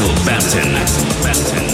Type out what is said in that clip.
Axel Bampton.